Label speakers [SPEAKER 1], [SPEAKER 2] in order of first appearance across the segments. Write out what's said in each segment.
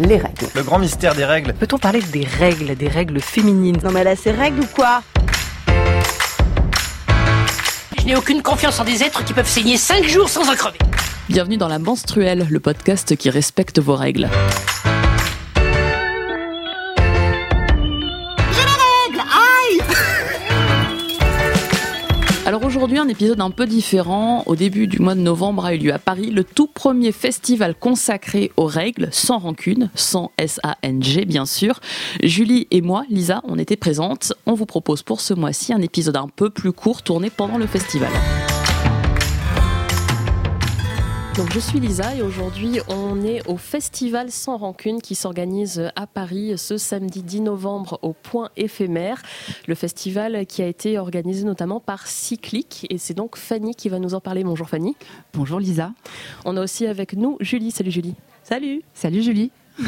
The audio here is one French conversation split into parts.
[SPEAKER 1] les règles.
[SPEAKER 2] Le grand mystère des règles.
[SPEAKER 3] Peut-on parler des règles, des règles féminines?
[SPEAKER 1] Non mais là c'est règles ou quoi?
[SPEAKER 4] Je n'ai aucune confiance en des êtres qui peuvent saigner 5 jours sans en crever.
[SPEAKER 3] Bienvenue dans la menstruelle, le podcast qui respecte vos règles. Un épisode un peu différent. Au début du mois de novembre a eu lieu à Paris le tout premier festival consacré aux règles, sans rancune, sans S-A-N-G bien sûr. Julie et moi, Lisa, on était présentes. On vous propose pour ce mois-ci un épisode un peu plus court tourné pendant le festival. Donc je suis Lisa et aujourd'hui on est au festival Sans Rancune qui s'organise à Paris ce samedi 10 novembre au Point éphémère. Le festival qui a été organisé notamment par Cyclic et c'est donc Fanny qui va nous en parler. Bonjour Fanny.
[SPEAKER 5] Bonjour Lisa.
[SPEAKER 3] On a aussi avec nous Julie. Salut Julie.
[SPEAKER 5] Salut. Salut Julie.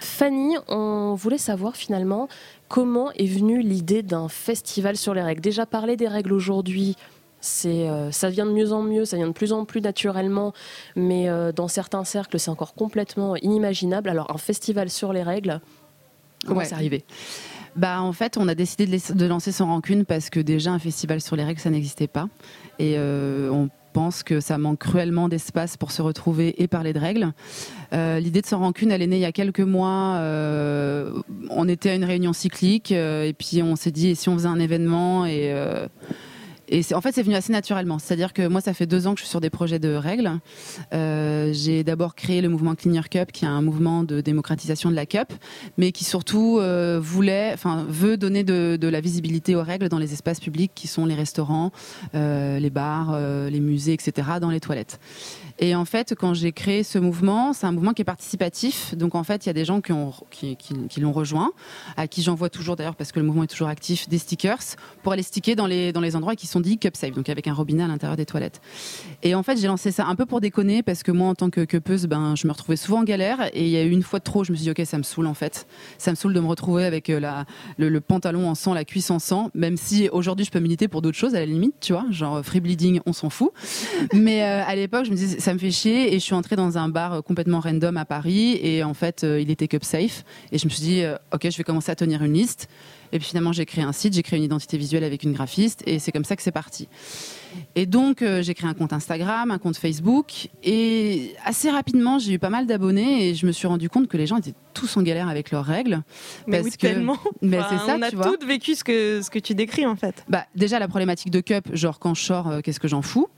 [SPEAKER 3] Fanny, on voulait savoir finalement comment est venue l'idée d'un festival sur les règles. Déjà parler des règles aujourd'hui, c'est, euh, ça vient de mieux en mieux, ça vient de plus en plus naturellement, mais euh, dans certains cercles, c'est encore complètement inimaginable. Alors, un festival sur les règles, comment
[SPEAKER 5] Ouais.
[SPEAKER 3] c'est arrivé?
[SPEAKER 5] Bah en fait, on a décidé de, lancer sans rancune parce que déjà un festival sur les règles, ça n'existait pas. Et euh, on pense que ça manque cruellement d'espace pour se retrouver et parler de règles. Euh, L'idée de sans rancune, elle est née il y a quelques mois. Euh, on était à une réunion cyclique euh, et puis on s'est dit et si on faisait un événement et et en fait, c'est venu assez naturellement. C'est-à-dire que moi, ça fait deux ans que je suis sur des projets de règles. Euh, j'ai d'abord créé le mouvement Clean Your Cup, qui est un mouvement de démocratisation de la cup, mais qui surtout euh, voulait, enfin, veut donner de, de la visibilité aux règles dans les espaces publics qui sont les restaurants, euh, les bars, euh, les musées, etc., dans les toilettes. Et en fait, quand j'ai créé ce mouvement, c'est un mouvement qui est participatif. Donc en fait, il y a des gens qui, ont, qui, qui- qui l'ont rejoint, à qui j'envoie toujours d'ailleurs, parce que le mouvement est toujours actif, des stickers pour aller sticker dans les, endroits qui sont dits cup safe, donc avec un robinet à l'intérieur des toilettes. Et en fait, j'ai lancé ça un peu pour déconner, parce que moi, en tant que cupeuse, ben, je me retrouvais souvent en galère. Et il y a eu une fois de trop, je me suis dit, ok, ça me saoule en fait. Ça me saoule de me retrouver avec euh, le, pantalon en sang, la cuisse en sang, même si aujourd'hui, je peux militer pour d'autres choses, à la limite, tu vois, genre free bleeding, on s'en fout. Mais euh, à l'époque, je me disais, me fait chier. Et je suis entrée dans un bar euh, complètement random à Paris. Et en fait, euh, il était cup safe. Et je me suis dit, euh, ok, je vais commencer à tenir une liste. Et puis finalement, j'ai créé un site, j'ai créé une identité visuelle avec une graphiste. Et c'est comme ça que c'est parti. Et donc, euh, j'ai créé un compte Instagram, un compte Facebook. Et assez rapidement, j'ai eu pas mal d'abonnés. Et je me suis rendu compte que les gens étaient tous en galère avec leurs règles.
[SPEAKER 6] Mais
[SPEAKER 5] Parce
[SPEAKER 6] oui,
[SPEAKER 5] que-
[SPEAKER 6] tellement.
[SPEAKER 5] Mais
[SPEAKER 6] Enfin,
[SPEAKER 5] c'est ça,
[SPEAKER 6] on a
[SPEAKER 5] tu vois.
[SPEAKER 6] toutes vécu ce que, ce que tu décris en fait.
[SPEAKER 5] Bah, déjà, la problématique de cup, genre quand je sors, euh, qu'est-ce que j'en fous?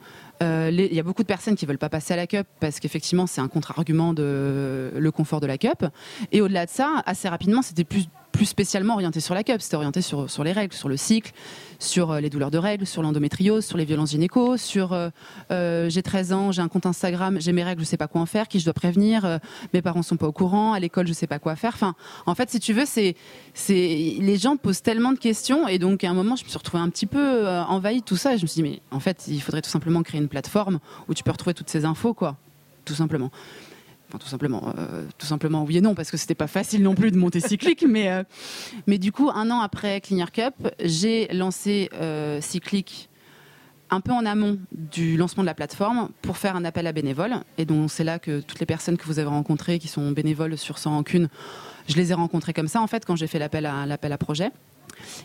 [SPEAKER 5] Il y a beaucoup de personnes qui veulent pas passer à la cup parce qu'effectivement, c'est un contre-argument de le confort de la cup. Et au-delà de ça, assez rapidement, c'était plus plus spécialement orienté sur la cup, c'était orienté sur, sur les règles, sur le cycle, sur euh, les douleurs de règles, sur l'endométriose, sur les violences gynéco, sur euh, euh, j'ai 13 ans, j'ai un compte Instagram, j'ai mes règles, je sais pas quoi en faire, qui je dois prévenir, mes parents sont pas au courant, à l'école je sais pas quoi faire. Enfin, en fait, si tu veux, c'est c'est les gens posent tellement de questions et donc à un moment, je me suis retrouvée un petit peu envahie de tout ça et je me suis dit mais en fait, il faudrait tout simplement créer une plateforme où tu peux retrouver toutes ces infos quoi, tout simplement. Enfin, tout simplement, euh, tout simplement oui et non parce que c'était pas facile non plus de monter cyclique, mais euh, mais du coup un an après Cleaner Cup, j'ai lancé euh, cyclique un peu en amont du lancement de la plateforme pour faire un appel à bénévoles. Et donc c'est là que toutes les personnes que vous avez rencontrées qui sont bénévoles sur Sans Rancune, je les ai rencontrées comme ça en fait quand j'ai fait l'appel à l'appel à projet.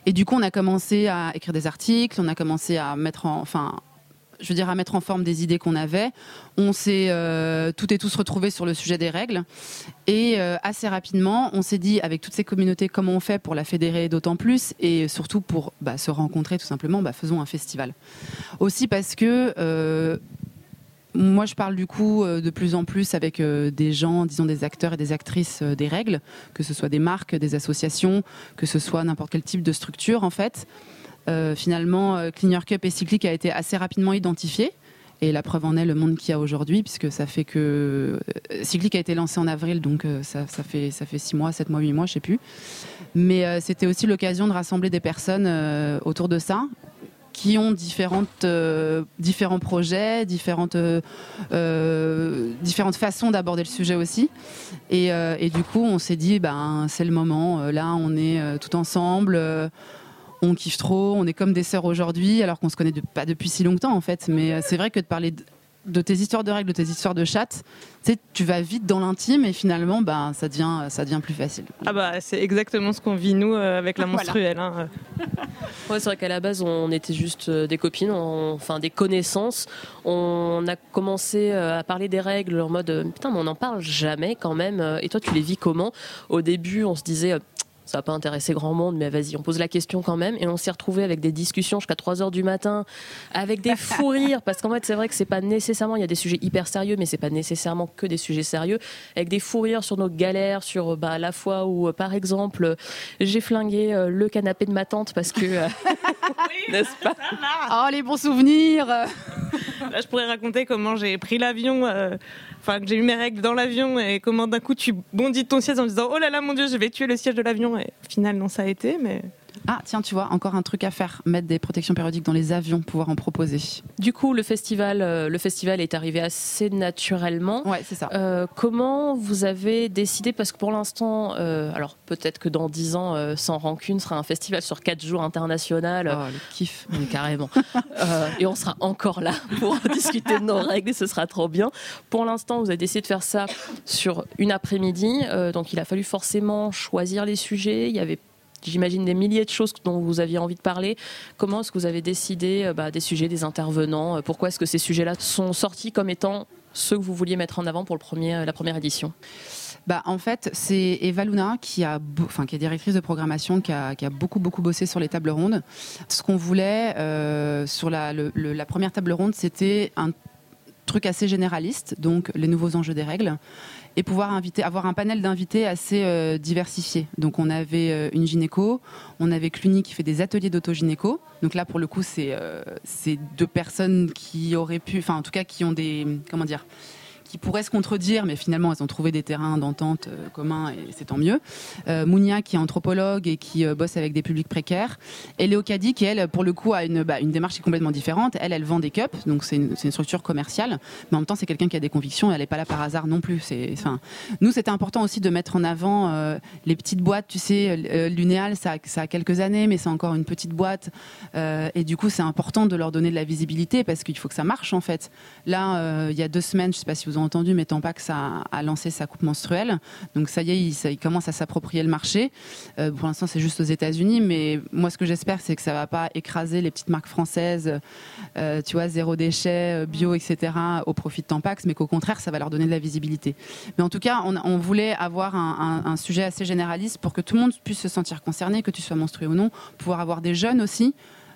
[SPEAKER 5] Et du coup on a commencé à écrire des articles, on a commencé à mettre en, enfin je veux dire à mettre en forme des idées qu'on avait. On s'est euh, toutes et tous retrouvés sur le sujet des règles et euh, assez rapidement, on s'est dit avec toutes ces communautés comment on fait pour la fédérer d'autant plus et surtout pour bah, se rencontrer tout simplement, bah, faisons un festival. Aussi parce que euh, moi, je parle du coup euh, de plus en plus avec des gens, disons des acteurs et des actrices des règles, que ce soit des marques, des associations, que ce soit n'importe quel type de structure en fait. Euh, finalement, euh, Cleaner Cup et Cyclic a été assez rapidement identifié. Et la preuve en est le monde qu'il y a aujourd'hui, puisque ça fait que euh, Cyclic a été lancé en avril, donc ça, fait ça fait six mois, sept mois, huit mois, je sais plus. Mais c'était aussi l'occasion de rassembler des personnes autour de ça, qui ont différentes, différents projets, différentes, différentes façons d'aborder le sujet aussi. Et, et du coup, on s'est dit, ben, c'est le moment. Là, on est tout ensemble. Euh, on kiffe trop. On est comme des sœurs aujourd'hui, alors qu'on se connaît de- pas depuis si longtemps, en fait. Mais euh, c'est vrai que de parler de- de tes histoires de règles, de tes histoires de chat, tu vas vite dans l'intime et finalement, ben, ça devient, ça devient plus facile.
[SPEAKER 6] Ah bah c'est exactement ce qu'on vit nous euh, avec la
[SPEAKER 5] Voilà.
[SPEAKER 6] menstruelle. hein.
[SPEAKER 3] Ouais, c'est vrai qu'à la base, on était juste euh, des copines, on- enfin des connaissances. On a commencé euh, à parler des règles en mode euh, putain, mais on n'en parle jamais quand même. Euh, Et toi, tu les vis comment? Au début, on se disait. Ça va pas intéresser grand monde, mais vas-y, on pose la question quand même. Et on s'est retrouvé avec des discussions jusqu'à 3 heures du matin, avec des fous rires, parce qu'en fait, c'est vrai que c'est pas nécessairement, il y a des sujets hyper sérieux, mais c'est pas nécessairement que des sujets sérieux, avec des fous rires sur nos galères, sur bah, la fois où, euh, par exemple, euh, j'ai flingué euh, le canapé de ma tante parce que. euh, N'est-ce pas?
[SPEAKER 5] Oh, les bons souvenirs
[SPEAKER 6] Là, je pourrais raconter comment j'ai pris l'avion, euh, enfin que j'ai eu mes règles dans l'avion et comment d'un coup tu bondis de ton siège en disant oh là là mon dieu je vais tuer le siège de l'avion. Et au final non ça a été mais
[SPEAKER 5] Ah, tiens, tu vois, encore un truc à faire. Mettre des protections périodiques dans les avions, pouvoir en proposer.
[SPEAKER 3] Du coup, le festival, euh, le festival est arrivé assez naturellement.
[SPEAKER 5] Ouais, c'est ça.
[SPEAKER 3] Euh, comment vous avez décidé Parce que pour l'instant, euh, alors peut-être que dans 10 ans, Sans Rancune sera un festival sur 4 jours international.
[SPEAKER 5] Oh, le kiff.
[SPEAKER 3] Oui, carrément. Et on sera encore là pour discuter de nos règles, ce sera trop bien. Pour l'instant, vous avez décidé de faire ça sur une après-midi, donc il a fallu forcément choisir les sujets. Il y avait, j'imagine, des milliers de choses dont vous aviez envie de parler. Comment est-ce que vous avez décidé euh, bah, des sujets, des intervenants Euh, Pourquoi est-ce que ces sujets-là sont sortis comme étant ceux que vous vouliez mettre en avant pour le premier, euh, la première édition?
[SPEAKER 5] Bah, en fait, c'est Eva Luna qui, a, enfin, qui est directrice de programmation, qui a, beaucoup, beaucoup bossé sur les tables rondes. Ce qu'on voulait sur la, la première table ronde, c'était un truc assez généraliste, donc les nouveaux enjeux des règles, et pouvoir inviter, avoir un panel d'invités assez euh, diversifié. Donc on avait euh, une gynéco, on avait Cluny qui fait des ateliers d'autogynéco. Donc là, pour le coup, c'est euh, c'est deux personnes qui auraient pu, enfin en tout cas qui ont des, comment dire, qui pourraient se contredire, mais finalement elles ont trouvé des terrains d'entente euh, communs et c'est tant mieux. Euh, Mounia qui est anthropologue et qui euh, bosse avec des publics précaires. Et Léo Caddy qui elle, pour le coup, a une, bah, une démarche qui est complètement différente. Elle, elle vend des cups, donc c'est une, structure commerciale, mais en même temps c'est quelqu'un qui a des convictions. Elle n'est pas là par hasard non plus. C'est, nous c'était important aussi de mettre en avant les petites boîtes. Tu sais, Lunéal ça, ça a quelques années, mais c'est encore une petite boîte. Et du coup c'est important de leur donner de la visibilité parce qu'il faut que ça marche en fait. Là, il y a deux semaines, je sais pas si vous entendu, mais Tampax a, a lancé sa coupe menstruelle. Donc ça y est, il, commence à s'approprier le marché. Euh, pour l'instant, c'est juste aux États-Unis, mais moi, ce que j'espère, c'est que ça va pas écraser les petites marques françaises, euh, tu vois, zéro déchet, euh, bio, etc., au profit de Tampax, mais qu'au contraire, ça va leur donner de la visibilité. Mais en tout cas, on, voulait avoir un, sujet assez généraliste pour que tout le monde puisse se sentir concerné, que tu sois menstrué ou non, pouvoir avoir des jeunes aussi.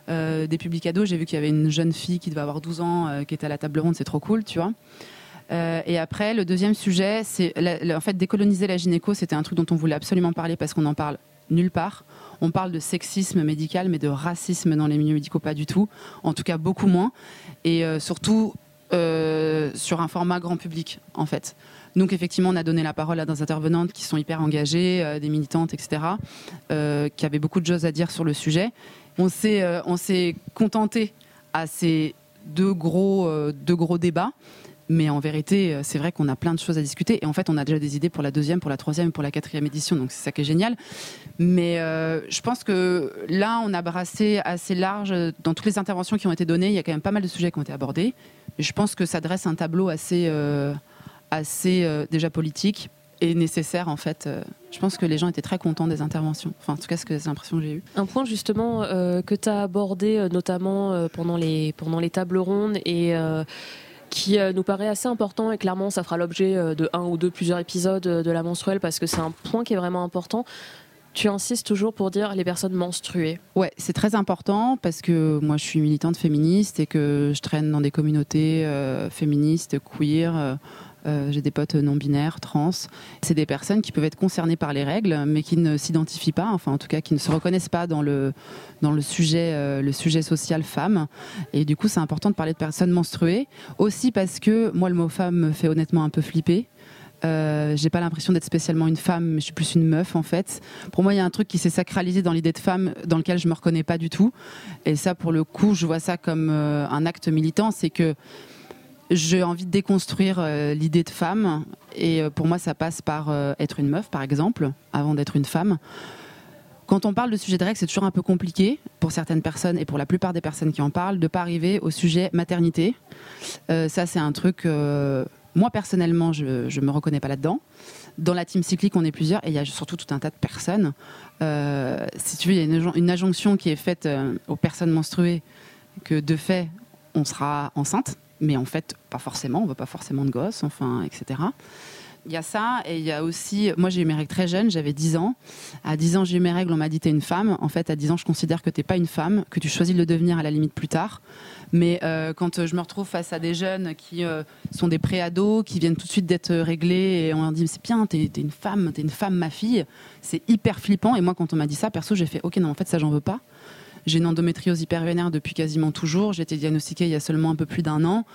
[SPEAKER 5] des publics ados, j'ai vu qu'il y avait une jeune fille qui devait avoir 12 ans qui était à la table ronde, c'est trop cool, tu vois. Euh, et après, le deuxième sujet, c'est en fait décoloniser la gynéco. C'était un truc dont on voulait absolument parler parce qu'on n'en parle nulle part. On parle de sexisme médical, mais de racisme dans les milieux médicaux, pas du tout. En tout cas, beaucoup moins. Et euh, surtout euh, sur un format grand public, en fait. Donc effectivement, on a donné la parole à des intervenantes qui sont hyper engagées, des militantes, etc., qui avaient beaucoup de choses à dire sur le sujet. On s'est, on s'est contenté à ces deux gros, deux gros débats. Mais en vérité, euh, c'est vrai qu'on a plein de choses à discuter. Et en fait, on a déjà des idées pour la deuxième, pour la troisième, pour la quatrième édition. Donc c'est ça qui est génial. Mais euh, je pense que là, on a brassé assez large. Dans toutes les interventions qui ont été données, il y a quand même pas mal de sujets qui ont été abordés. Et je pense que ça dresse un tableau assez, euh, assez euh, déjà politique et nécessaire en fait. Euh, Je pense que les gens étaient très contents des interventions. Enfin, en tout cas, c'est l'impression que j'ai eue.
[SPEAKER 3] Un point justement euh, que tu as abordé euh, notamment euh, pendant, les, pendant les tables rondes et euh, qui euh, nous paraît assez important et clairement ça fera l'objet euh, de un ou deux plusieurs épisodes euh, de la menstruelle parce que c'est un point qui est vraiment important. Tu insistes toujours pour dire les personnes menstruées.
[SPEAKER 5] Ouais, c'est très important parce que moi je suis militante féministe et que je traîne dans des communautés féministes, queer. Euh, J'ai des potes non binaires, trans. C'est des personnes qui peuvent être concernées par les règles, mais qui ne s'identifient pas, enfin en tout cas qui ne se reconnaissent pas dans le dans le sujet euh, le sujet social femme. Et du coup, c'est important de parler de personnes menstruées. Aussi parce que moi, le mot femme me fait honnêtement un peu flipper. Euh, j'ai pas l'impression d'être spécialement une femme, mais je suis plus une meuf en fait. Pour moi, il y a un truc qui s'est sacralisé dans l'idée de femme dans lequel je me reconnais pas du tout. Et ça, pour le coup, je vois ça comme euh, un acte militant, c'est que j'ai envie de déconstruire euh, l'idée de femme. Et euh, pour moi, ça passe par euh, être une meuf, par exemple, avant d'être une femme. quand on parle de sujet de règles, c'est toujours un peu compliqué pour certaines personnes et pour la plupart des personnes qui en parlent de pas arriver au sujet maternité. Ça, c'est un truc. moi personnellement, je ne me reconnais pas là-dedans. Dans la team cyclique, on est plusieurs et il y a surtout tout un tas de personnes. Si tu veux, il y a une, injon- une injonction qui est faite aux personnes menstruées que de fait, on sera enceinte, mais en fait, pas forcément. On veut pas forcément de gosses, enfin, etc. Il y a ça, et il y a aussi. Moi, j'ai eu mes règles très jeune, j'avais 10 ans. À 10 ans, j'ai eu mes règles, on m'a dit t'es une femme. En fait, à 10 ans, je considère que t'es pas une femme, que tu choisis de le devenir à la limite plus tard. Mais euh, quand euh, je me retrouve face à des jeunes qui euh, sont des pré-ados, qui viennent tout de suite d'être réglés, et on leur dit c'est bien, t'es es une femme, t'es une femme, ma fille, c'est hyper flippant. Et moi, quand on m'a dit ça, perso, j'ai fait ok, non, en fait, ça, j'en veux pas. J'ai une endométriose hypervénère depuis quasiment toujours. J'ai été diagnostiquée il y a seulement un peu plus d'un an.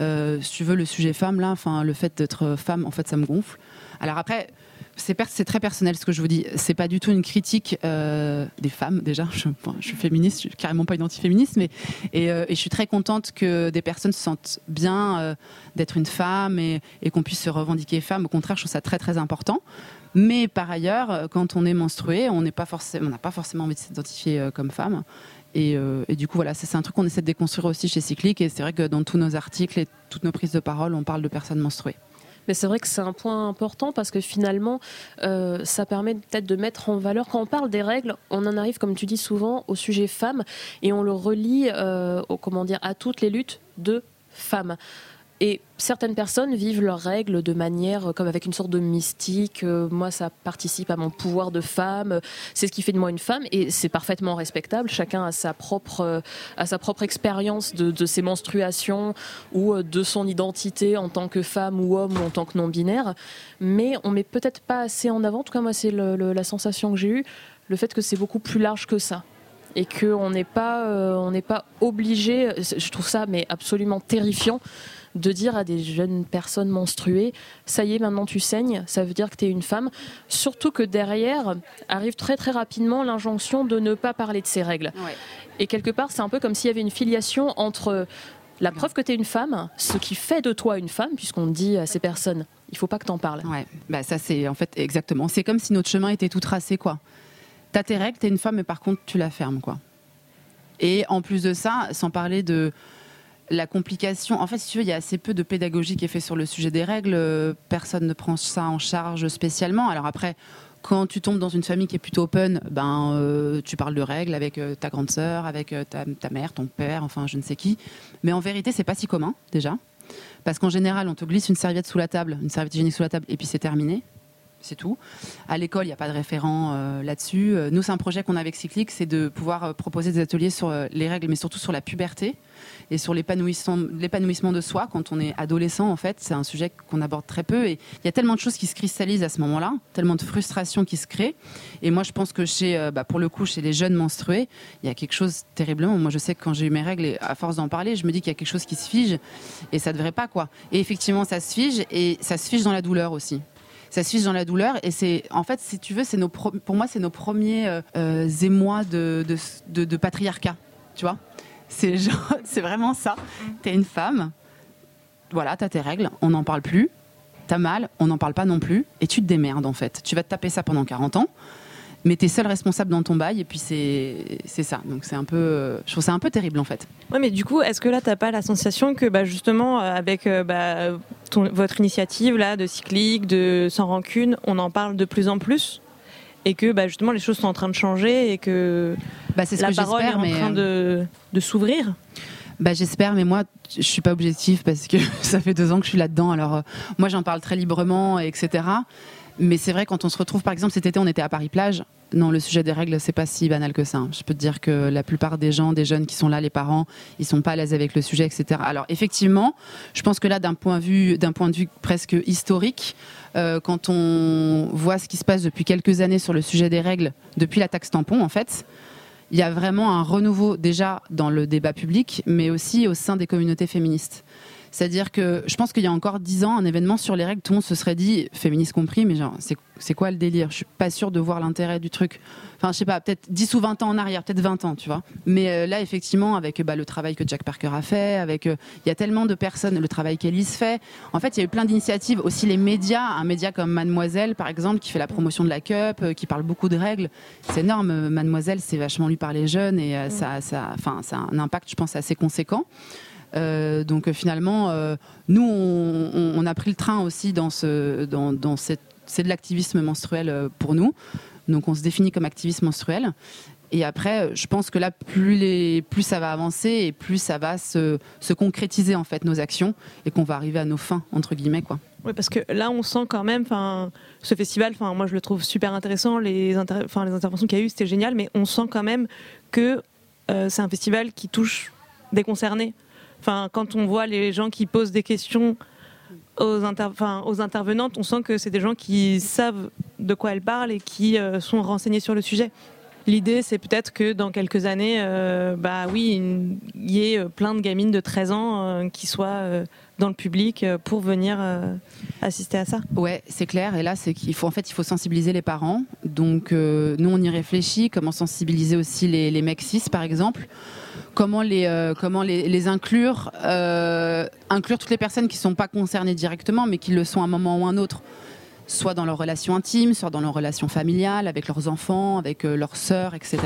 [SPEAKER 5] Euh, si tu veux, le sujet femme, là, enfin, le fait d'être femme, en fait, ça me gonfle. Alors après, c'est très personnel ce que je vous dis. C'est pas du tout une critique euh, des femmes déjà. Je, suis féministe, je suis carrément pas identiféministe, mais et, euh, et je suis très contente que des personnes se sentent bien euh, d'être une femme et, qu'on puisse se revendiquer femme. Au contraire, je trouve ça très très important. Mais par ailleurs, quand on est menstrué, on n'est pas forcément, on n'a pas forcément envie de s'identifier comme femme. Et, et du coup, voilà, c'est un truc qu'on essaie de déconstruire aussi chez Cyclique. Et c'est vrai que dans tous nos articles et toutes nos prises de parole, on parle de personnes menstruées.
[SPEAKER 3] Mais c'est vrai que c'est un point important parce que finalement, euh, ça permet peut-être de mettre en valeur. Quand on parle des règles, on en arrive, comme tu dis souvent, au sujet femme et on le relie euh, au, comment dire, à toutes les luttes de femmes. Et certaines personnes vivent leurs règles de manière euh, comme avec une sorte de mystique. euh, moi, ça participe à mon pouvoir de femme. euh, C'est ce qui fait de moi une femme, et c'est parfaitement respectable. Chacun a sa propre, a sa propre expérience de, ses menstruations ou de son identité en tant que femme ou homme ou en tant que non binaire. Mais on met peut-être pas assez en avant. En tout cas, moi, c'est la sensation que j'ai eue, le fait que c'est beaucoup plus large que ça et qu'on n'est pas, pas obligé. Je trouve ça mais absolument terrifiant de dire à des jeunes personnes menstruées, ça y est, maintenant tu saignes, ça veut dire que tu es une femme. Surtout que derrière arrive très très rapidement l'injonction de ne pas parler de ces règles. Et quelque part, c'est un peu comme s'il y avait une filiation entre la preuve que tu es une femme, ce qui fait de toi une femme, puisqu'on dit à ces personnes, il faut pas que tu en parles.
[SPEAKER 5] Ouais, bah ça c'est en fait exactement. C'est comme si notre chemin était tout tracé quoi. T'as tes règles, t'es une femme, mais par contre tu la fermes quoi. Et en plus de ça, sans parler de la complication. En fait, si tu veux, il y a assez peu de pédagogie qui est fait sur le sujet des règles. Euh, Personne ne prend ça en charge spécialement. Alors après, quand tu tombes dans une famille qui est plutôt open, ben euh, tu parles de règles avec euh, ta grande sœur, avec ta, ta mère, ton père, enfin je ne sais qui. Mais en vérité, c'est pas si commun déjà, parce qu'en général, on te glisse une serviette sous la table, une serviette hygiénique sous la table, et puis c'est terminé. C'est tout. À l'école, il n'y a pas de référent euh, là-dessus. Euh, Nous, c'est un projet qu'on a avec Cyclique, c'est de pouvoir euh, proposer des ateliers sur les règles, mais surtout sur la puberté et sur l'épanouissement de soi quand on est adolescent. En fait, c'est un sujet qu'on aborde très peu. Et il y a tellement de choses qui se cristallisent à ce moment-là, tellement de frustrations qui se créent. Et moi, je pense que chez, bah, pour le coup, chez les jeunes menstrués, il y a quelque chose terriblement. Moi, je sais que quand j'ai eu mes règles, et à force d'en parler, je me dis qu'il y a quelque chose qui se fige et ça devrait pas quoi. Et effectivement, ça se fige et ça se fige dans la douleur aussi ça se fiche dans la douleur. Et c'est en fait si tu veux c'est nos pro- pour moi c'est nos premiers euh, euh, émois de, de, de- de patriarcat. Tu vois? C'est genre c'est vraiment ça. T'es une femme. Voilà t'as tes règles. On n'en parle plus. T'as mal. On n'en parle pas non plus. Et tu te démerdes en fait. Tu vas te taper ça pendant 40 ans mais t'es seul responsable dans ton bail et puis c'est ça donc c'est un peu je trouve ça un peu terrible en fait
[SPEAKER 6] Ouais, mais du coup, est-ce que là, t'as pas la sensation que bah, justement, euh, avec euh, bah, ton- votre initiative là, de cyclique, de sans rancune, on en parle de plus en plus? Et que bah, justement les choses sont en train de changer et que
[SPEAKER 5] bah ce
[SPEAKER 6] la
[SPEAKER 5] que
[SPEAKER 6] parole est en
[SPEAKER 5] mais
[SPEAKER 6] train
[SPEAKER 5] euh,
[SPEAKER 6] de, de s'ouvrir
[SPEAKER 5] Bah, j'espère, mais moi, je suis pas objective parce que ça fait deux ans que je suis là-dedans. Alors, euh, moi, j'en parle très librement, etc. Mais c'est vrai, quand on se retrouve, par exemple, cet été, on était à Paris-Plage. Non, le sujet des règles, c'est pas si banal que ça. hein. Je peux te dire que la plupart des gens, des jeunes qui sont là, les parents, ils sont pas à l'aise avec le sujet, etc. Alors, effectivement, je pense que là, d'un point, de vue- point de vue presque historique, euh, quand on voit ce qui se passe depuis quelques années sur le sujet des règles, depuis la taxe tampon, en fait, il y a vraiment un renouveau déjà dans le débat public, mais aussi au sein des communautés féministes. C'est-à-dire que je pense qu'il y a encore dix ans, un événement sur les règles, tout le monde se serait dit, féministe compris, mais genre, c'est quoi le délire? Je suis pas sûre de voir l'intérêt du truc. Enfin, je sais pas, peut-être 10 ou 20 ans en arrière, peut-être 20 ans, tu vois. Mais euh, là, effectivement, avec bah, le travail que Jack Parker a fait, avec euh, il y a tellement de personnes, le travail qu'Elise fait. En fait, il y a eu plein d'initiatives. Aussi les médias, un média comme Mademoiselle, par exemple, qui fait la promotion de la cup, euh, qui parle beaucoup de règles. C'est énorme. Mademoiselle, c'est vachement lu par les jeunes et ça, ça, enfin, ça a un impact, je pense, assez conséquent. Donc finalement, nous, on, a pris le train aussi dans, ce, dans, cette c'est de l'activisme menstruel pour nous. Donc on se définit comme activiste menstruel. Et après, je pense que là, plus, les, plus ça va avancer et plus ça va se, se concrétiser en fait nos actions et qu'on va arriver à nos fins entre guillemets quoi.
[SPEAKER 6] Oui, parce que là, on sent quand même, enfin, ce festival, enfin, moi, je le trouve super intéressant. Les, enfin, les interventions qu'il y a eu, c'était génial, mais on sent quand même que euh, c'est un festival qui touche des concernés. Quand on voit les gens qui posent des questions aux, intervenantes, on sent que c'est des gens qui savent de quoi elles parlent et qui euh, sont renseignés sur le sujet. L'idée, c'est peut-être que dans quelques années, euh, bah oui, il y ait plein de gamines de 13 ans euh, qui soient dans le public pour venir assister à ça.
[SPEAKER 5] Ouais, c'est clair. Et là, c'est faut en fait, il faut sensibiliser les parents. Donc, nous, on y réfléchit. Comment sensibiliser aussi les, les mecs cis, par exemple comment les, euh, inclure, euh, inclure toutes les personnes qui ne sont pas concernées directement, mais qui le sont à un moment ou un autre, soit dans leurs relations intimes, soit dans leurs relations familiales, avec leurs enfants, avec euh, leurs sœurs, etc.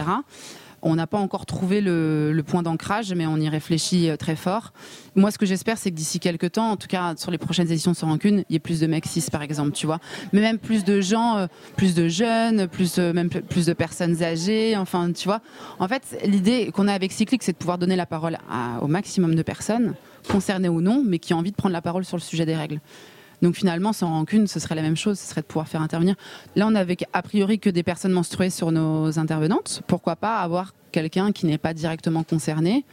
[SPEAKER 5] On n'a pas encore trouvé le, point d'ancrage, mais on y réfléchit euh, très fort. Moi, ce que j'espère, c'est que d'ici quelques temps, en tout cas sur les prochaines éditions Sans Rancune, il y ait plus de mecs par exemple, tu vois. Mais même plus de gens, euh, plus de jeunes, plus, euh, même plus de personnes âgées, enfin, tu vois. En fait, l'idée qu'on a avec Cyclic, c'est de pouvoir donner la parole au maximum de personnes, concernées ou non, mais qui ont envie de prendre la parole sur le sujet des règles. Donc finalement, sans rancune, ce serait la même chose, ce serait de pouvoir faire intervenir. Là, on n'avait a priori que des personnes menstruées sur nos intervenantes. Pourquoi pas avoir quelqu'un qui n'est pas directement concerné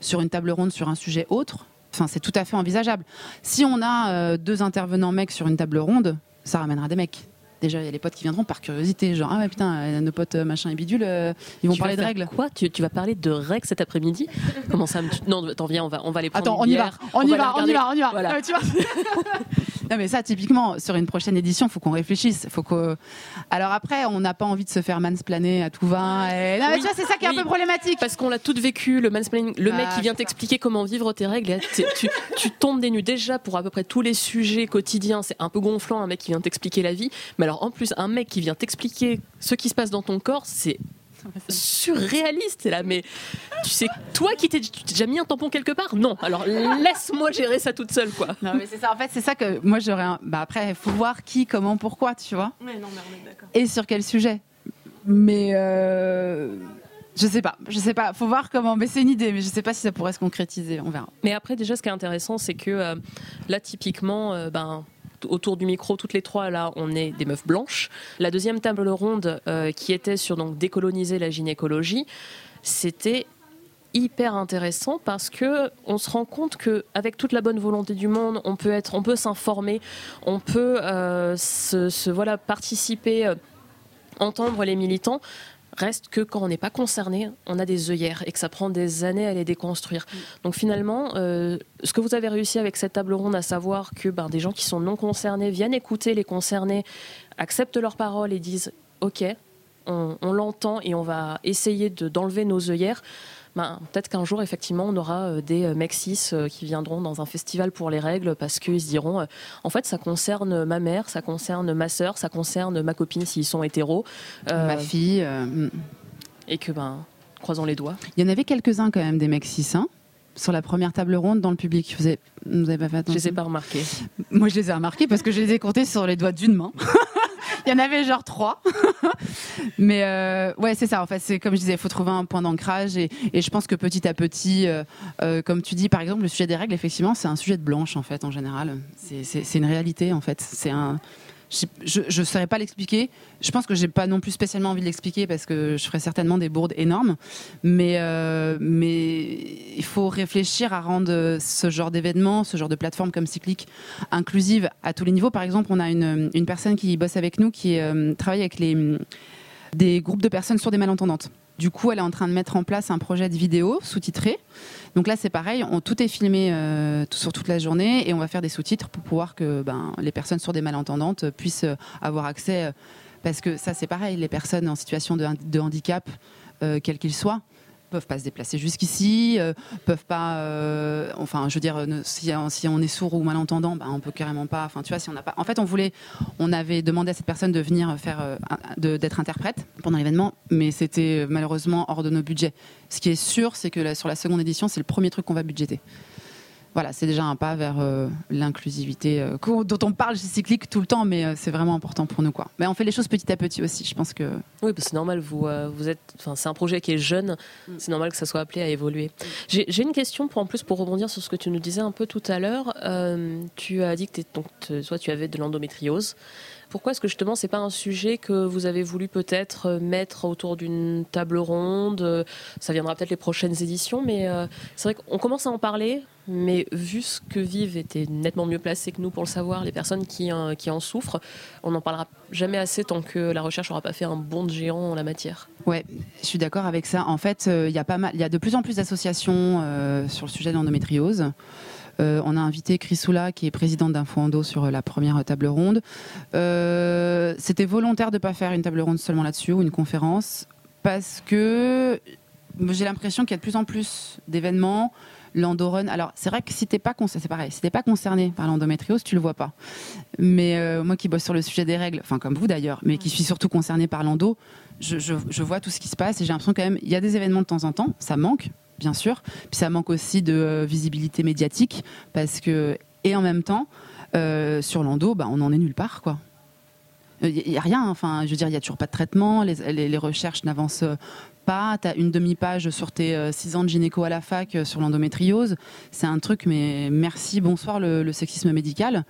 [SPEAKER 5] sur une table ronde sur un sujet autre? Enfin, c'est tout à fait envisageable. Si on a euh, deux intervenants mecs sur une table ronde, ça ramènera des mecs. Déjà, il y a les potes qui viendront par curiosité, genre ah ouais putain, euh, nos potes euh, machin et bidule, euh, ils vont parler de règles.
[SPEAKER 3] Quoi tu, vas parler de règles cet après-midi Comment ça Non, attends, viens, on va, on va les prendre.
[SPEAKER 5] Attends, on y va, on, y va, on y va, on y va, Voilà. Non, mais ça, typiquement, sur une prochaine édition, faut qu'on réfléchisse. Faut que. Alors après, on n'a pas envie de se faire mansplaner à tout va. Non, mais tu vois, c'est ça qui est un peu problématique.
[SPEAKER 3] Parce qu'on l'a toutes vécu, le mansplaining, le mec ah, qui vient t'expliquer comment vivre tes règles. tu, tu, tombes des nues déjà pour à peu près tous les sujets quotidiens. C'est un peu gonflant, un mec qui vient t'expliquer la vie. Mais alors, en plus, un mec qui vient t'expliquer ce qui se passe dans ton corps, c'est surréaliste là mais tu sais toi qui t'es déjà mis un tampon quelque part? Non alors laisse-moi gérer ça toute seule quoi
[SPEAKER 5] non mais c'est ça en fait c'est ça que moi j'aurais un... bah après il faut voir qui comment pourquoi tu vois
[SPEAKER 6] non, mais
[SPEAKER 5] et sur quel sujet mais euh... Je sais pas, je sais pas. Faut voir comment. Mais c'est une idée, mais je sais pas si ça pourrait se concrétiser. On verra.
[SPEAKER 3] Mais après, déjà, ce qui est intéressant, c'est que euh, là, typiquement, euh, ben, autour du micro, toutes les trois, là, on est des meufs blanches. La deuxième table ronde, euh, qui était sur donc décoloniser la gynécologie, c'était hyper intéressant parce que on se rend compte que avec toute la bonne volonté du monde, on peut être, on peut s'informer, on peut euh, se, voilà participer, euh, entendre les militants. Reste que quand on n'est pas concerné, on a des œillères et que ça prend des années à les déconstruire. Donc finalement, euh, ce que vous avez réussi avec cette table ronde, à savoir que ben, des gens qui sont non concernés viennent écouter les concernés, acceptent leurs paroles et disent OK, on, l'entend et on va essayer d'enlever nos œillères. Ben, peut-être qu'un jour, effectivement, on aura euh, des euh, mecs euh, qui viendront dans un festival pour les règles parce qu'ils se diront en fait, ça concerne ma mère, ça concerne ma soeur, ça concerne ma copine s'ils sont hétéros.
[SPEAKER 5] ma fille. Hmm.
[SPEAKER 3] Et que, ben, croisons les doigts.
[SPEAKER 5] Il y en avait quelques-uns quand même des mecs cis, hein sur la première table ronde dans le public. Vous avez, vous avez pas fait attention
[SPEAKER 3] Je les ai pas remarqués.
[SPEAKER 5] Moi, je les ai remarqués parce que je les ai comptés sur les doigts d'une main. il y en avait genre trois. Mais euh, ouais, c'est ça. En fait, c'est comme je disais, il faut trouver un point d'ancrage. Et, je pense que petit à petit, euh, euh, comme tu dis, par exemple, le sujet des règles, effectivement, c'est un sujet de blanche, en fait, en général. C'est une réalité, en fait. C'est un je ne saurais pas l'expliquer. Je pense que j'ai pas non plus spécialement envie de l'expliquer parce que je ferais certainement des bourdes énormes. Mais, euh, mais il faut réfléchir à rendre ce genre d'événement, ce genre de plateforme comme Cyclique inclusive à tous les niveaux. Par exemple, on a une, personne qui bosse avec nous qui euh, travaille avec des groupes de personnes sur des malentendantes Du coup, elle est en train de mettre en place un projet de vidéo sous-titré. Donc là, c'est pareil, tout est filmé euh, sur toute la journée et on va faire des sous-titres pour pouvoir que ben, les personnes sourdes et malentendantes puissent euh, avoir accès. euh, parce que ça, c'est pareil, les personnes en situation de, de handicap, quel qu'il soit, peuvent pas se déplacer jusqu'ici, euh, peuvent pas, euh, enfin, je veux dire, ne- si, on est sourd ou malentendant, ben, on peut carrément pas. Enfin, tu vois, si on n'a pas. En fait, on voulait, on avait demandé à cette personne de venir faire, euh, d'être interprète pendant l'événement, mais c'était malheureusement hors de nos budgets. Ce qui est sûr, c'est que sur la seconde édition, c'est le premier truc qu'on va budgéter. Voilà, c'est déjà un pas vers euh, l'inclusivité euh, dont on parle chez Cyclique tout le temps, mais euh, c'est vraiment important pour nous, quoi. Mais on fait les choses petit à petit aussi. Je pense que
[SPEAKER 3] Oui, c'est normal. Vous, vous êtes. C'est un projet qui est jeune. C'est normal que ça soit appelé à évoluer. J'ai j'ai une question pour en plus pour rebondir sur ce que tu nous disais un peu tout à l'heure. Tu as dit que donc, toi, tu avais de l'endométriose. Pourquoi est-ce que justement c'est pas un sujet que vous avez voulu peut-être euh, mettre autour d'une table ronde euh, Ça viendra peut-être les prochaines éditions, mais euh, c'est vrai qu'on commence à en parler. Mais vu ce que vivent, était nettement mieux placé que nous pour le savoir, les personnes qui, qui en souffrent, on n'en parlera jamais assez tant que la recherche n'aura pas fait un bond de géant en la matière.
[SPEAKER 5] Ouais, je suis d'accord avec ça. En fait, il y a pas mal, il y a de plus en plus d'associations sur le sujet de l'endométriose. Euh, on a invité Chris Soula, qui est présidente d'Info Endo, sur la première table ronde. Euh, C'était volontaire de ne pas faire une table ronde seulement là-dessus ou une conférence, parce que j'ai l'impression qu'il y a de plus en plus d'événements. L'endorun. Alors, c'est vrai que si t'es pas si pas concerné par l'endométriose, tu le vois pas. Mais euh, moi qui bosse sur le sujet des règles, enfin comme vous d'ailleurs, mais qui suis surtout concerné par l'endo, je, je- je vois tout ce qui se passe et j'ai l'impression quand même, il y a des événements de temps en temps, ça manque, bien sûr, puis ça manque aussi de euh, visibilité médiatique, parce que, et en même temps, euh, sur l'endo, bah, on en est nulle part, quoi. Il n'y a rien, enfin, je veux dire, il n'y a toujours pas de traitement, les, les- recherches n'avancent pas, tu as une demi-page sur tes 6 ans de gynéco à la fac euh, sur l'endométriose, c'est un truc, mais merci, bonsoir le, sexisme médical.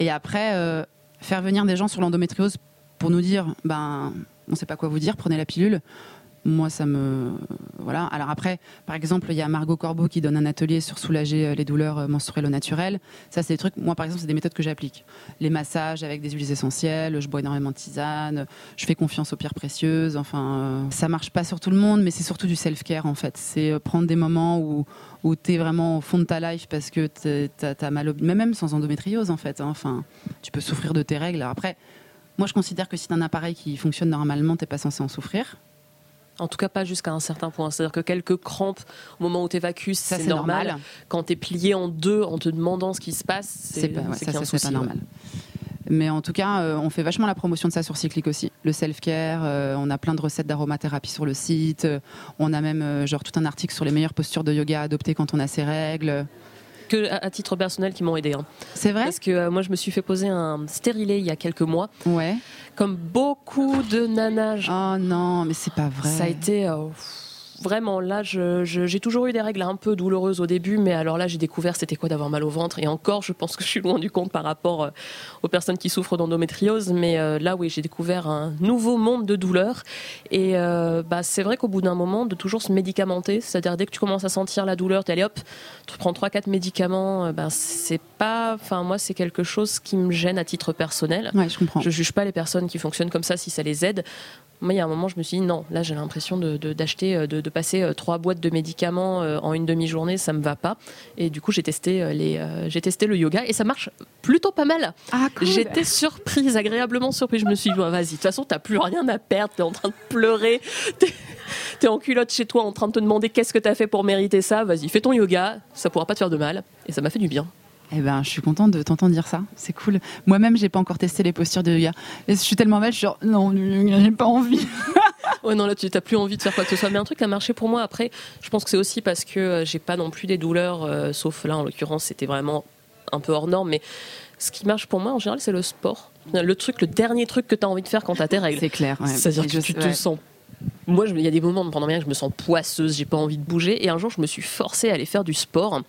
[SPEAKER 5] Et après, euh, faire venir des gens sur l'endométriose pour nous dire, ben, on ne sait pas quoi vous dire, prenez la pilule. Moi, ça me. Voilà. Alors après, par exemple, il y a Margot Corbeau qui donne un atelier sur soulager euh, les douleurs euh, menstruelles au naturel. Ça, c'est des trucs. Moi, par exemple, c'est des méthodes que j'applique. Les massages avec des huiles essentielles, je bois énormément de tisane, je fais confiance aux pierres précieuses. Enfin, euh, ça marche pas sur tout le monde, mais c'est surtout du self-care, en fait. C'est prendre des moments où, où tu es vraiment au fond de ta life parce que tu as, mal au. Même sans endométriose, en fait. hein. Enfin, tu peux souffrir de tes règles. Alors après, moi, je considère que si tu as un appareil qui fonctionne normalement, tu pas censé en souffrir.
[SPEAKER 3] En tout cas, pas jusqu'à un certain point. C'est-à-dire que quelques crampes au moment où tu évacues, c'est normal. Quand tu es plié en deux en te demandant ce qui se passe, c'est
[SPEAKER 5] pas, ouais, ça, ça,
[SPEAKER 3] souci,
[SPEAKER 5] pas
[SPEAKER 3] ouais.
[SPEAKER 5] normal. Mais en tout cas, euh, on fait vachement la promotion de ça sur Cyclic aussi. Le self-care, euh, on a plein de recettes d'aromathérapie sur le site. euh, on a même genre tout un article sur les meilleures postures de yoga à adopter quand on a ses règles.
[SPEAKER 3] Que à, à titre personnel, qui m'ont aidé. hein.
[SPEAKER 5] C'est vrai?
[SPEAKER 3] Parce que euh, moi, je me suis fait poser un stérilet il y a quelques mois.
[SPEAKER 5] Ouais.
[SPEAKER 3] Comme beaucoup de nanas,
[SPEAKER 5] Oh non, mais c'est pas vrai.
[SPEAKER 3] ça a été. euh, Vraiment, là, j'ai toujours eu des règles un peu douloureuses au début, mais alors là, j'ai découvert c'était quoi d'avoir mal au ventre. Et encore, je pense que je suis loin du compte par rapport euh, aux personnes qui souffrent d'endométriose. Mais euh, là, oui, j'ai découvert un nouveau monde de douleur. Et euh, bah, c'est vrai qu'au bout d'un moment, de toujours se médicamenter, c'est-à-dire dès que tu commences à sentir la douleur, tu allez hop, tu prends 3-4 médicaments, euh, ben, c'est pas. Enfin, moi, c'est quelque chose qui me gêne à titre personnel.
[SPEAKER 5] Ouais, je comprends.
[SPEAKER 3] Je juge pas les personnes qui fonctionnent comme ça si ça les aide. Moi, il y a un moment, je me suis dit non, là, j'ai l'impression de, de- d'acheter, euh, de, de passer euh, trois boîtes de médicaments euh, en une demi-journée, ça me va pas. Et du coup, j'ai testé les, euh, j'ai testé le yoga et ça marche plutôt pas mal.
[SPEAKER 5] Ah, cool.
[SPEAKER 3] J'étais surprise, agréablement surprise. Je me suis dit, vas-y, de toute façon, t'as plus rien à perdre, t'es en train de pleurer, t'es, t'es en culotte chez toi en train de te demander qu'est-ce que t'as fait pour mériter ça. Vas-y, fais ton yoga, ça pourra pas te faire de mal. Et ça m'a fait du bien.
[SPEAKER 5] Eh ben, je suis contente de t'entendre dire ça. C'est cool. Moi-même, j'ai pas encore testé les postures de yoga. Et je suis tellement mal, je suis genre, non, j'ai pas envie.
[SPEAKER 3] Ouais, non, là, tu n'as plus envie de faire quoi que ce soit. Mais un truc qui a marché pour moi après, je pense que c'est aussi parce que euh, j'ai pas non plus des douleurs, euh, sauf là, en l'occurrence, c'était vraiment un peu hors norme. Mais ce qui marche pour moi, en général, c'est le sport. Le truc, le dernier truc que tu as envie de faire quand tu as tes règles.
[SPEAKER 5] C'est clair. ouais.
[SPEAKER 3] C'est-à-dire que
[SPEAKER 5] je-
[SPEAKER 3] tu te
[SPEAKER 5] ouais.
[SPEAKER 3] sens. Moi, il y a des moments pendant rien que je me sens poisseuse, j'ai pas envie de bouger. Et un jour, je me suis forcée à aller faire du sport.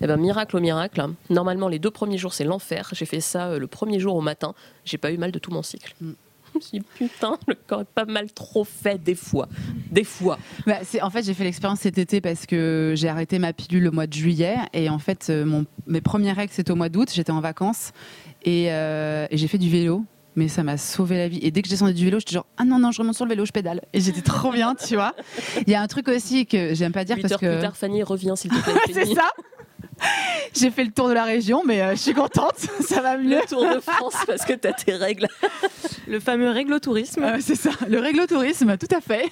[SPEAKER 3] Et ben, miracle au miracle. Normalement, les deux premiers jours, c'est l'enfer. J'ai fait ça euh, le premier jour au matin. J'ai pas eu mal de tout mon cycle.
[SPEAKER 5] Mm.
[SPEAKER 3] Je me suis dit, putain, le corps est pas mal trop fait des fois. Des fois.
[SPEAKER 5] Bah, en fait, j'ai fait l'expérience cet été parce que j'ai arrêté ma pilule le mois de juillet. Et en fait, euh, mon, mes premières règles, c'était au mois d'août. J'étais en vacances et, euh, et j'ai fait du vélo. Mais ça m'a sauvé la vie. Et dès que je descendais du vélo, j'étais genre ah non non, je remonte sur le vélo, je pédale. Et j'étais trop bien, tu vois. Il y a un truc aussi que j'aime pas dire
[SPEAKER 3] Huit
[SPEAKER 5] parce
[SPEAKER 3] heures
[SPEAKER 5] que
[SPEAKER 3] plus tard, Fanny revient s'il te plaît.
[SPEAKER 5] c'est ça. J'ai fait le tour de la région, mais euh, je suis contente, ça va mieux.
[SPEAKER 3] Le Tour de France parce que t'as tes règles.
[SPEAKER 6] Le fameux réglo-tourisme.
[SPEAKER 5] Euh, c'est ça, le réglo-tourisme, tout à fait.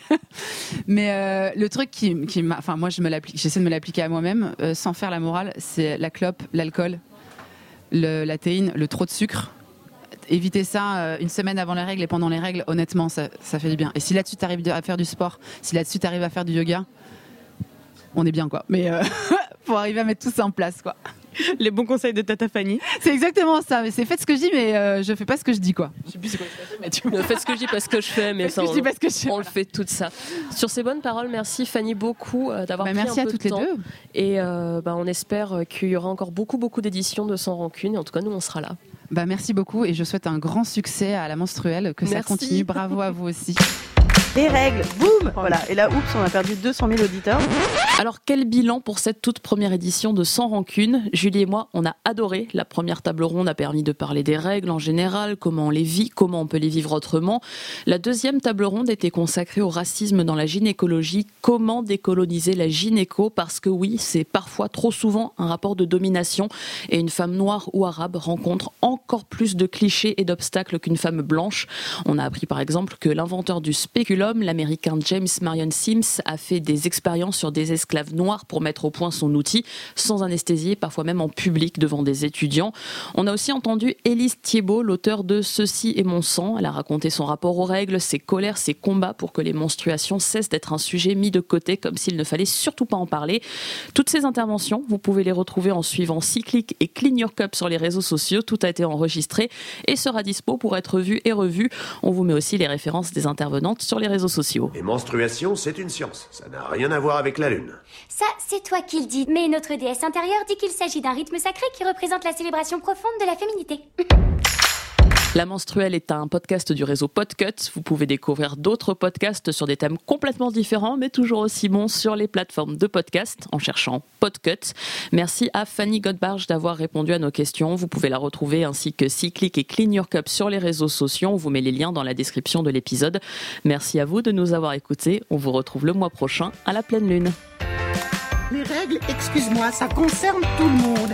[SPEAKER 5] Mais euh, le truc qui, qui m'a, enfin moi je me l'applique, j'essaie de me l'appliquer à moi-même, euh, sans faire la morale, c'est la clope, l'alcool, le, la théine, le trop de sucre. Éviter ça euh, une semaine avant les règles et pendant les règles, honnêtement, ça, ça fait du bien. Et si là-dessus tu arrives à faire du sport, si là-dessus tu arrives à faire du yoga, on est bien quoi. Mais euh, faut arriver à mettre tout ça en place quoi.
[SPEAKER 6] Les bons conseils de Tata Fanny.
[SPEAKER 5] C'est exactement ça. Mais c'est faites ce que je dis, mais euh, je fais pas ce que je dis quoi. Je sais plus c'est quoi le fait, mais tu
[SPEAKER 3] Ne faites ce que je dis parce que je fais, mais
[SPEAKER 5] ce
[SPEAKER 3] ça,
[SPEAKER 5] que je
[SPEAKER 3] on,
[SPEAKER 5] parce que je
[SPEAKER 3] le fait tout ça. Sur ces bonnes paroles, merci Fanny beaucoup euh, d'avoir
[SPEAKER 5] Bah,
[SPEAKER 3] pris
[SPEAKER 5] merci
[SPEAKER 3] un
[SPEAKER 5] à
[SPEAKER 3] peu
[SPEAKER 5] toutes
[SPEAKER 3] de
[SPEAKER 5] les
[SPEAKER 3] temps.
[SPEAKER 5] deux.
[SPEAKER 3] Et euh, bah, on espère qu'il y aura encore beaucoup, beaucoup d'éditions de Sans Rancune. Et en tout cas, nous, on sera là.
[SPEAKER 5] Bah, merci beaucoup et je souhaite un grand succès à la menstruelle, que ça continue. Bravo à vous aussi.
[SPEAKER 1] Les règles, boum Voilà. Et là, oups, on a perdu 200 000 auditeurs.
[SPEAKER 3] Alors, quel bilan pour cette toute première édition de Sans Rancune Julie et moi, on a adoré. La première table ronde a permis de parler des règles en général, comment on les vit, comment on peut les vivre autrement. La deuxième table ronde était consacrée au racisme dans la gynécologie, comment décoloniser la gynéco, parce que oui, c'est parfois trop souvent un rapport de domination et une femme noire ou arabe rencontre encore plus de clichés et d'obstacles qu'une femme blanche. On a appris par exemple que l'inventeur du spéculum, l'américain James Marion Sims, a fait des expériences sur des esclaves noirs pour mettre au point son outil, sans anesthésie, parfois même en public devant des étudiants. On a aussi entendu Élise Thiebaud, l'auteur de Ceci est mon sang. Elle a raconté son rapport aux règles, ses colères, ses combats pour que les menstruations cessent d'être un sujet mis de côté comme s'il ne fallait surtout pas en parler. Toutes ces interventions, vous pouvez les retrouver en suivant Cyclic et Clean Your Cup sur les réseaux sociaux. Tout a été enregistré et sera dispo pour être vu et revu. On vous met aussi les références des intervenantes sur les réseaux sociaux.
[SPEAKER 2] Les menstruations, c'est une science. Ça n'a rien à voir avec la lune.
[SPEAKER 7] Ça, c'est toi qui le dis. Mais notre déesse intérieure dit qu'il s'agit d'un rythme sacré qui représente la célébration profonde de la féminité.
[SPEAKER 3] La menstruelle est un podcast du réseau Podcut. Vous pouvez découvrir d'autres podcasts sur des thèmes complètement différents, mais toujours aussi bons sur les plateformes de podcast en cherchant Podcut. Merci à Fanny Godbarge d'avoir répondu à nos questions. Vous pouvez la retrouver ainsi que Cyclic et Clean Your Cup sur les réseaux sociaux. On vous met les liens dans la description de l'épisode. Merci à vous de nous avoir écoutés. On vous retrouve le mois prochain à la pleine lune.
[SPEAKER 8] Les règles, excuse-moi, ça concerne tout le monde.